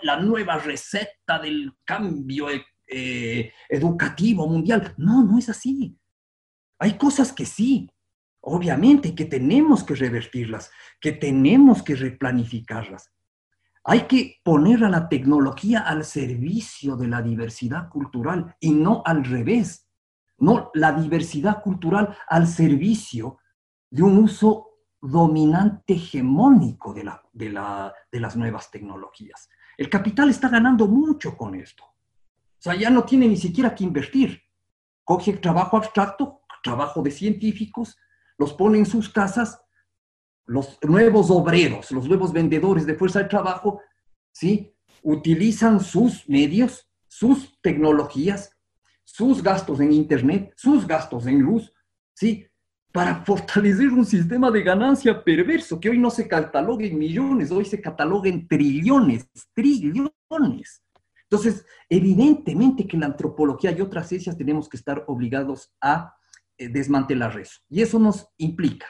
la nueva receta del cambio eh, educativo mundial. No, no es así. Hay cosas que sí, obviamente, que tenemos que revertirlas, que tenemos que replanificarlas. Hay que poner a la tecnología al servicio de la diversidad cultural y no al revés no la diversidad cultural al servicio de un uso dominante hegemónico de, la, de, las nuevas tecnologías. El capital está ganando mucho con esto. O sea, ya no tiene ni siquiera que invertir. Coge trabajo abstracto, trabajo de científicos, los pone en sus casas, los nuevos obreros, los nuevos vendedores de fuerza de trabajo, ¿sí? Utilizan sus medios, sus tecnologías sus gastos en Internet, sus gastos en luz, ¿sí? Para fortalecer un sistema de ganancia perverso que hoy no se cataloga en millones, hoy se cataloga en trillones, trillones. Entonces, evidentemente que la antropología y otras ciencias tenemos que estar obligados a eh, desmantelar eso. Y eso nos implica,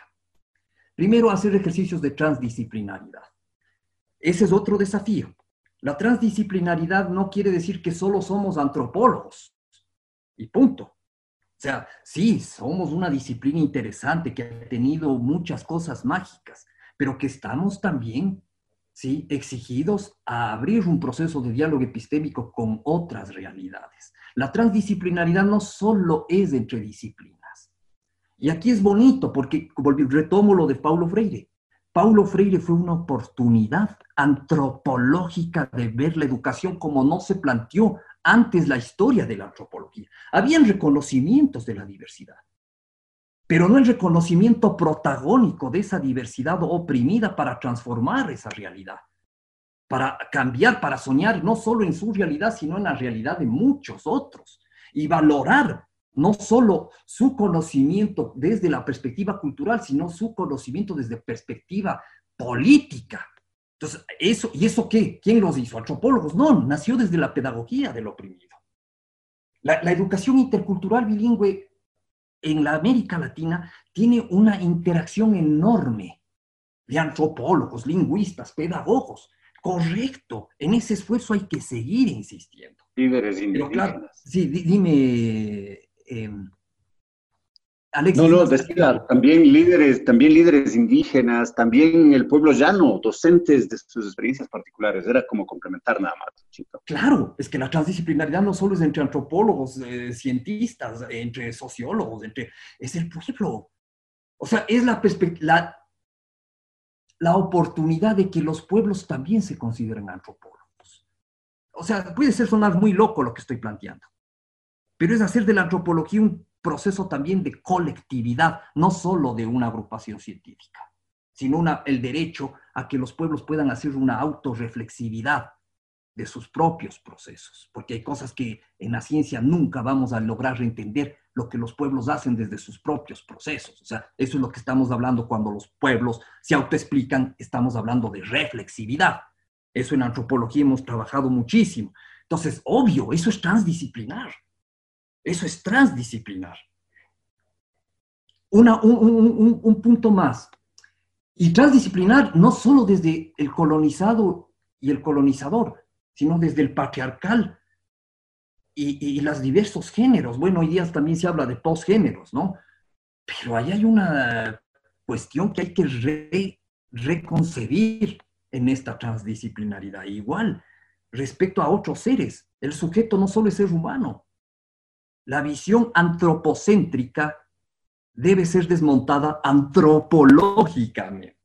primero, hacer ejercicios de transdisciplinaridad. Ese es otro desafío. La transdisciplinaridad no quiere decir que solo somos antropólogos y punto. O sea, sí, somos una disciplina interesante que ha tenido muchas cosas mágicas, pero que estamos también, sí, exigidos a abrir un proceso de diálogo epistémico con otras realidades. La transdisciplinaridad no solo es entre disciplinas. Y aquí es bonito porque retomo lo de Paulo Freire. Paulo Freire fue una oportunidad antropológica de ver la educación como no se planteó antes la historia de la antropología. Habían reconocimientos de la diversidad, pero no el reconocimiento protagónico de esa diversidad oprimida para transformar esa realidad. para cambiar, para soñar no solo en su realidad, sino en la realidad de muchos otros y valorar no solo su conocimiento desde la perspectiva cultural, sino su conocimiento desde perspectiva política. Entonces, eso, ¿y eso qué? ¿Quién los hizo? ¿Antropólogos? No, nació desde la pedagogía del oprimido. La, la educación intercultural bilingüe en la América Latina tiene una interacción enorme de antropólogos, lingüistas, pedagogos. Correcto, en ese esfuerzo hay que seguir insistiendo. Líderes indígenas. sí, dime, eh, no, no, decía, también líderes, también líderes indígenas, también el pueblo llano, docentes de sus experiencias particulares, era como complementar nada más. Chico. Claro, es que la transdisciplinaridad no solo es entre antropólogos, eh, cientistas, entre sociólogos, entre, es el pueblo. O sea, es la, la, la oportunidad de que los pueblos también se consideren antropólogos. O sea, puede ser sonar muy loco lo que estoy planteando, pero es hacer de la antropología un proceso también de colectividad, no solo de una agrupación científica, sino el derecho a que los pueblos puedan hacer una autorreflexividad de sus propios procesos, porque hay cosas que en la ciencia nunca vamos a lograr entender lo que los pueblos hacen desde sus propios procesos. O sea, eso es lo que estamos hablando cuando los pueblos se autoexplican, estamos hablando de reflexividad. Eso en antropología hemos trabajado muchísimo. Entonces, obvio, eso es transdisciplinar. Eso es transdisciplinar. Una, un, punto más. Y transdisciplinar no solo desde el colonizado y el colonizador, sino desde el patriarcal y, y los diversos géneros. Bueno, hoy día también se habla de postgéneros, ¿no? Pero ahí hay una cuestión que hay que reconcebir en esta transdisciplinaridad. Igual, respecto a otros seres, el sujeto no solo es ser humano, la visión antropocéntrica debe ser desmontada antropológicamente.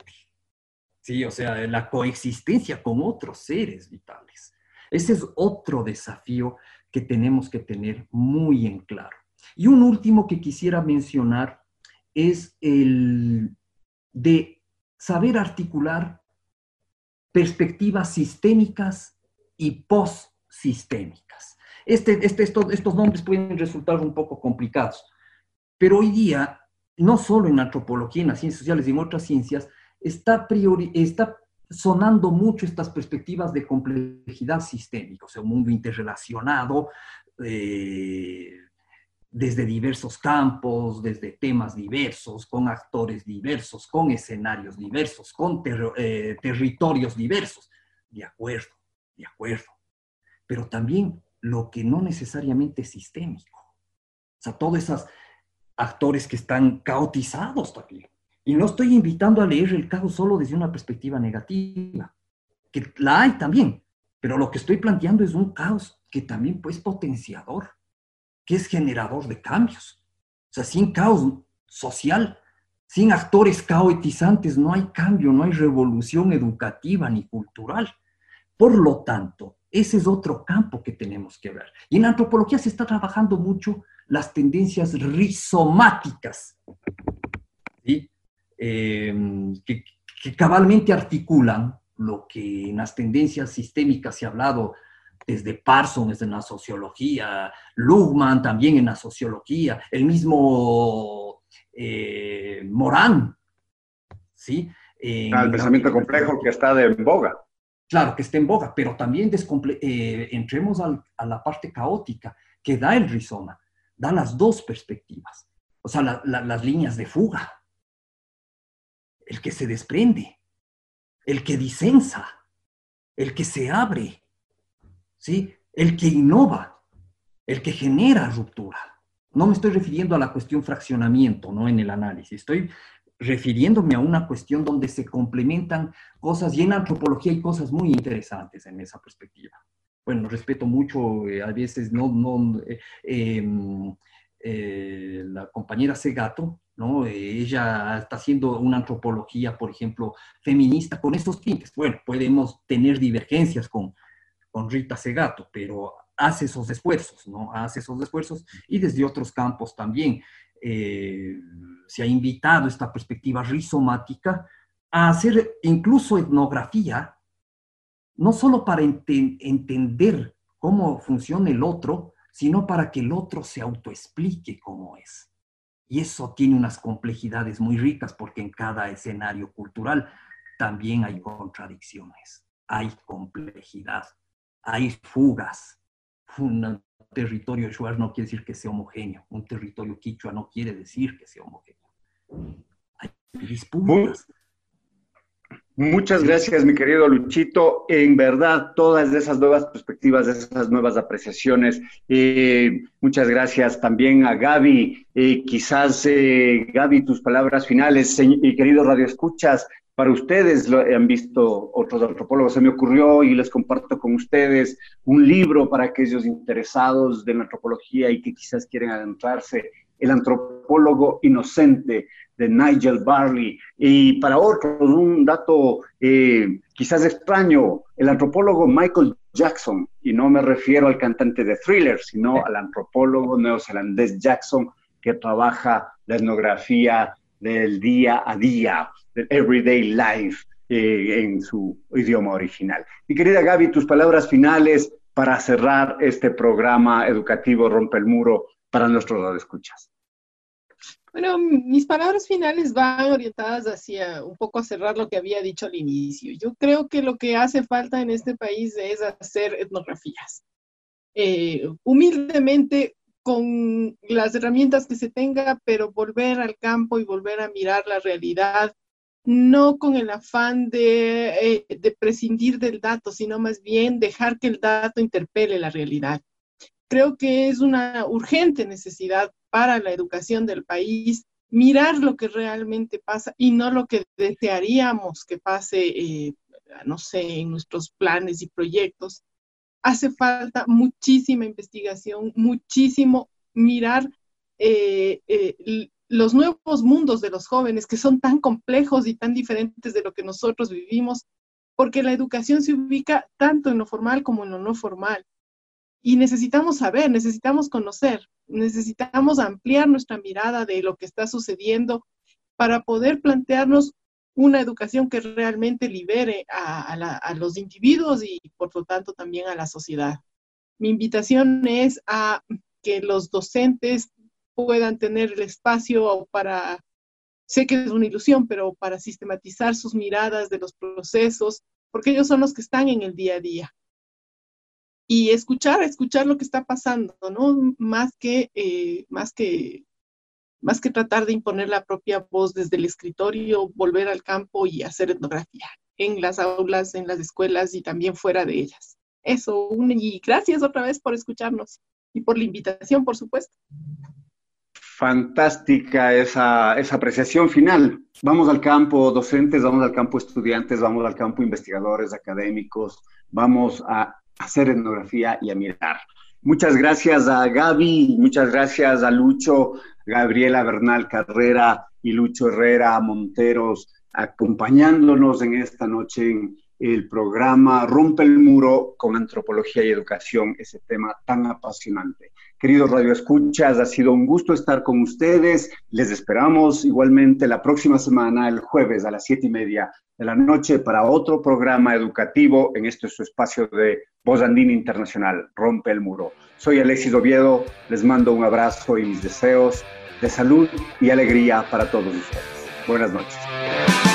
Sí, o sea, la coexistencia con otros seres vitales. Ese es otro desafío que tenemos que tener muy en claro. Y un último que quisiera mencionar es el de saber articular perspectivas sistémicas y postsistémicas. Este, este, estos, nombres pueden resultar un poco complicados, pero hoy día, no solo en antropología, en las ciencias sociales y en otras ciencias, está, priori, está sonando mucho estas perspectivas de complejidad sistémica, o sea, un mundo interrelacionado eh, desde diversos campos, desde temas diversos, con actores diversos, con escenarios diversos, con eh, territorios diversos. De acuerdo, de acuerdo. Pero también lo que no necesariamente es sistémico. O sea, todos esos actores que están caotizados también. Y no estoy invitando a leer el caos solo desde una perspectiva negativa, que la hay también, pero lo que estoy planteando es un caos que también pues, es potenciador, que es generador de cambios. O sea, sin caos social, sin actores caotizantes, no hay cambio, no hay revolución educativa ni cultural. Por lo tanto, ese es otro campo que tenemos que ver. Y en antropología se está trabajando mucho las tendencias rizomáticas, em, que, cabalmente articulan lo que en las tendencias sistémicas se ha hablado desde Parsons en la sociología, Lugman también en la sociología, el mismo eh, Morán, ¿sí? Ah, el pensamiento complejo que está de boga claro que esté en boga, pero también eh, entremos a la parte caótica que da el rizoma, da las dos perspectivas, o sea, las líneas de fuga, el que se desprende, el que disensa, el que se abre, ¿sí? el que innova, el que genera ruptura. No me estoy refiriendo a la cuestión fraccionamiento, no en el análisis, estoy refiriéndome a una cuestión donde se complementan cosas y en antropología hay cosas muy interesantes en esa perspectiva. Bueno, respeto mucho, eh, a veces no, no eh, em, eh, la compañera Segato, ¿no? ella está haciendo una antropología, por ejemplo, feminista con estos tintes. Bueno, podemos tener divergencias con, con Rita Segato, pero hace esos esfuerzos, ¿no? Hace esos esfuerzos y desde otros campos también. Eh, se ha invitado esta perspectiva rizomática a hacer incluso etnografía no solo para entender cómo funciona el otro, sino para que el otro se autoexplique cómo es. Y eso tiene unas complejidades muy ricas porque en cada escenario cultural también hay contradicciones, hay complejidad, hay fugas. Un territorio shuar no quiere decir que sea homogéneo, un territorio quichua no quiere decir que sea homogéneo. Hay disputas. Muchas gracias, mi querido Luchito. En verdad, todas esas nuevas perspectivas, esas nuevas apreciaciones. Eh, muchas gracias también a Gaby. Eh, quizás, eh, Gaby, tus palabras finales, y queridos radioescuchas, para ustedes lo han visto otros antropólogos. Se me ocurrió y les comparto con ustedes un libro para aquellos interesados de la antropología y que quizás quieren adentrarse. El antropólogo inocente de Nigel Barley. Y para otros, un dato eh, quizás extraño, el antropólogo Michael Jackson, y no me refiero al cantante de Thriller, sino al antropólogo neozelandés Jackson, que trabaja la etnografía del día a día, del everyday life, eh, en su idioma original. Mi querida Gaby, tus palabras finales para cerrar este programa educativo Rompe el Muro para nuestros escuchas. Bueno, mis palabras finales van orientadas hacia un poco a cerrar lo que había dicho al inicio. Yo creo que lo que hace falta en este país es hacer etnografías. Eh, humildemente, con las herramientas que se tenga, pero volver al campo y volver a mirar la realidad, no con el afán de, eh, de prescindir del dato, sino más bien dejar que el dato interpele la realidad. Creo que es una urgente necesidad para la educación del país, mirar lo que realmente pasa y no lo que desearíamos que pase, eh, no sé, en nuestros planes y proyectos. Hace falta muchísima investigación, muchísimo mirar eh, los nuevos mundos de los jóvenes que son tan complejos y tan diferentes de lo que nosotros vivimos, porque la educación se ubica tanto en lo formal como en lo no formal. Y necesitamos saber, necesitamos conocer necesitamos ampliar nuestra mirada de lo que está sucediendo para poder plantearnos una educación que realmente libere a, los individuos y por lo tanto también a la sociedad. Mi invitación es a que los docentes puedan tener el espacio para, sé que es una ilusión, pero para sistematizar sus miradas de los procesos, porque ellos son los que están en el día a día y escuchar, escuchar lo que está pasando, ¿no? Más que, eh, más que, más que tratar de imponer la propia voz desde el escritorio, volver al campo y hacer etnografía en las aulas, en las escuelas y también fuera de ellas. Eso, y gracias otra vez por escucharnos y por la invitación, por supuesto. Fantástica esa, esa apreciación final. Vamos al campo docentes, vamos al campo estudiantes, vamos al campo investigadores, académicos, vamos a hacer etnografía y a mirar. Muchas gracias a Gaby, muchas gracias a Lucho, Gabriela Bernal Carrera y Lucho Herrera Monteros, acompañándonos en esta noche en el programa Rompe el Muro con Antropología y Educación, ese tema tan apasionante. Queridos radioescuchas, ha sido un gusto estar con ustedes. Les esperamos igualmente la próxima semana, el jueves a las siete y media de la noche, para otro programa educativo en este su espacio de Voz Andina Internacional, Rompe el Muro. Soy Alexis Oviedo, les mando un abrazo y mis deseos de salud y alegría para todos ustedes. Buenas noches.